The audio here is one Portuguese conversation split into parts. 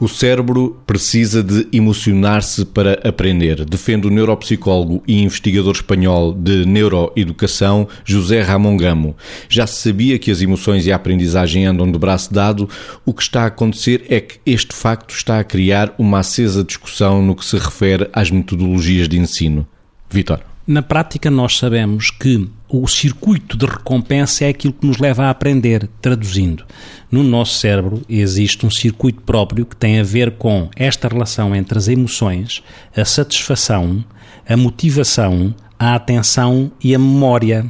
O cérebro precisa de emocionar-se para aprender, defende o neuropsicólogo e investigador espanhol de neuroeducação José Ramon Gamo. Já se sabia que as emoções e a aprendizagem andam de braço dado. O que está a acontecer é que este facto está a criar uma acesa discussão no que se refere às metodologias de ensino. Vitor. Na prática, nós sabemos que o circuito de recompensa é aquilo que nos leva a aprender, traduzindo. No nosso cérebro existe um circuito próprio que tem a ver com esta relação entre as emoções, a satisfação, a motivação, a atenção e a memória.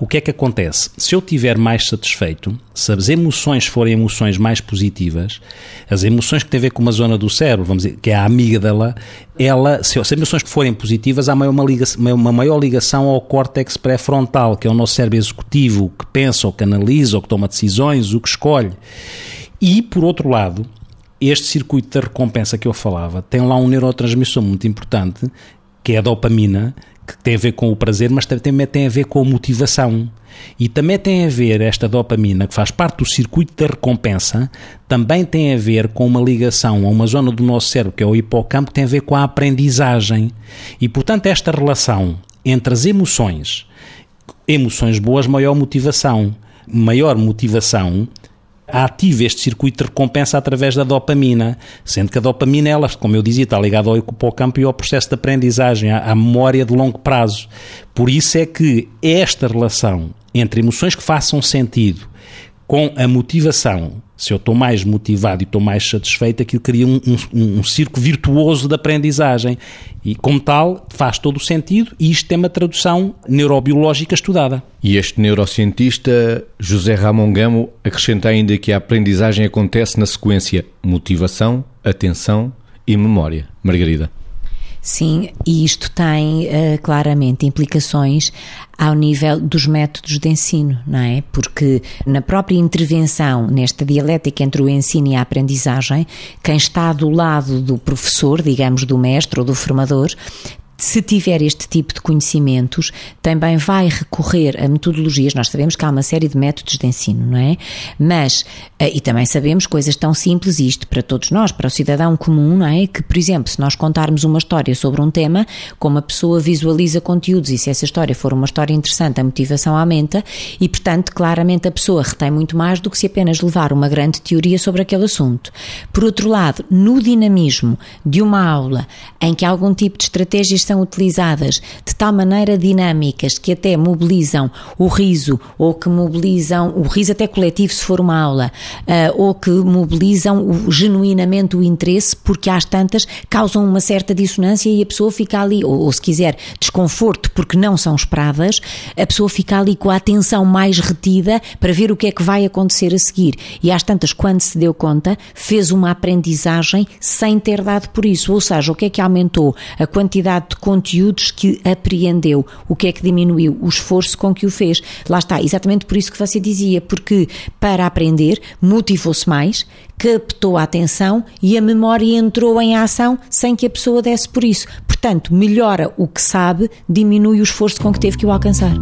O que é que acontece? Se eu estiver mais satisfeito, se as emoções forem emoções mais positivas, as emoções que têm a ver com uma zona do cérebro, vamos dizer, que é a amígdala, ela, se as emoções forem positivas, há uma, ligação, uma maior ligação ao córtex pré-frontal, que é o nosso cérebro executivo, que pensa, ou que analisa, ou que toma decisões, o que escolhe. E, por outro lado, este circuito da recompensa que eu falava tem lá um neurotransmissor muito importante, que é a dopamina, que tem a ver com o prazer, mas também tem a ver com a motivação. E também tem a ver esta dopamina, que faz parte do circuito da recompensa, também tem a ver com uma ligação a uma zona do nosso cérebro, que é o hipocampo, que tem a ver com a aprendizagem. E, portanto, esta relação entre as emoções, emoções boas, maior motivação, maior motivação ativa este circuito de recompensa através da dopamina, sendo que a dopamina, ela, como eu dizia, está ligada ao hipocampo e ao processo de aprendizagem, à, à memória de longo prazo. Por isso é que esta relação entre emoções que façam sentido com a motivação, se eu estou mais motivado e estou mais satisfeito, aquilo cria um, um, um circo virtuoso de aprendizagem. E, como tal, faz todo o sentido e isto tem uma tradução neurobiológica estudada. E este neurocientista, José Ramon Gamo, acrescenta ainda que a aprendizagem acontece na sequência motivação, atenção e memória. Margarida. Sim, e isto tem uh, claramente implicações ao nível dos métodos de ensino, não é? Porque na própria intervenção, nesta dialética entre o ensino e a aprendizagem, quem está do lado do professor, digamos, do mestre ou do formador, se tiver este tipo de conhecimentos, também vai recorrer a metodologias. Nós sabemos que há uma série de métodos de ensino, não é? Mas, eh, e também sabemos coisas tão simples, isto para todos nós, para o cidadão comum, não é? Que, por exemplo, se nós contarmos uma história sobre um tema, como a pessoa visualiza conteúdos e se essa história for uma história interessante, a motivação aumenta e, portanto, claramente a pessoa retém muito mais do que se apenas levar uma grande teoria sobre aquele assunto. Por outro lado, no dinamismo de uma aula em que algum tipo de estratégias são utilizadas de tal maneira dinâmicas que até mobilizam o riso ou que mobilizam o riso até coletivo se for uma aula uh, ou que mobilizam o, genuinamente o interesse porque às tantas causam uma certa dissonância e a pessoa fica ali ou, ou se quiser desconforto porque não são esperadas a pessoa fica ali com a atenção mais retida para ver o que é que vai acontecer a seguir. E às tantas quando se deu conta fez uma aprendizagem sem ter dado por isso. Ou seja o que é que aumentou? A quantidade de conteúdos que apreendeu, o que é que diminuiu o esforço com que o fez. Lá está, exatamente por isso que você dizia, porque para aprender motivou-se mais, captou a atenção e a memória entrou em ação sem que a pessoa desse por isso. Portanto, melhora o que sabe, diminui o esforço com que teve que o alcançar.